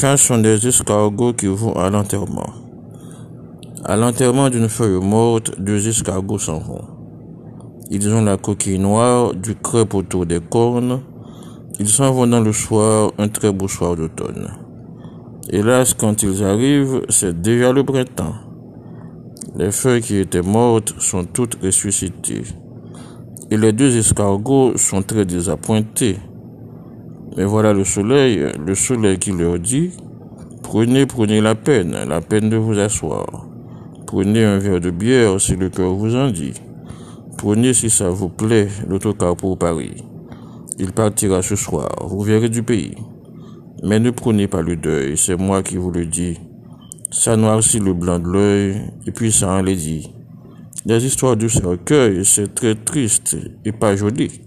chants sont des escargots qui vont à l'enterrement. À l'enterrement d'une feuille morte, deux escargots s'en vont. Ils ont la coquille noire, du crêpe autour des cornes. Ils s'en vont dans le soir, un très beau soir d'automne. Hélas, quand ils arrivent, c'est déjà le printemps. Les feuilles qui étaient mortes sont toutes ressuscitées. Et les deux escargots sont très désappointés. Mais voilà le soleil, le soleil qui leur dit, prenez, prenez la peine, la peine de vous asseoir. Prenez un verre de bière si le cœur vous en dit. Prenez si ça vous plaît l'autocar pour Paris. Il partira ce soir, vous verrez du pays. Mais ne prenez pas le deuil, c'est moi qui vous le dis. Ça noircit le blanc de l'œil, et puis ça en les dit. Les histoires du cercueil, c'est très triste et pas joli.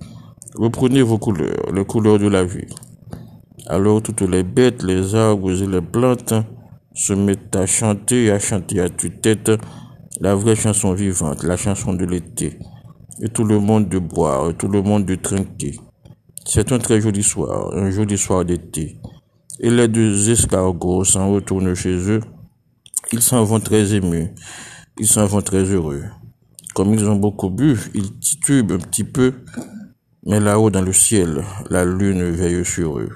Reprenez vos couleurs, les couleurs de la vie. Alors toutes les bêtes, les arbres et les plantes se mettent à chanter, à chanter à tue-tête la vraie chanson vivante, la chanson de l'été. Et tout le monde de boire, et tout le monde de trinquer. C'est un très joli soir, un joli soir d'été. Et les deux escargots s'en retournent chez eux. Ils s'en vont très émus. Ils s'en vont très heureux. Comme ils ont beaucoup bu, ils titubent un petit peu mais là-haut dans le ciel, la lune veille sur eux.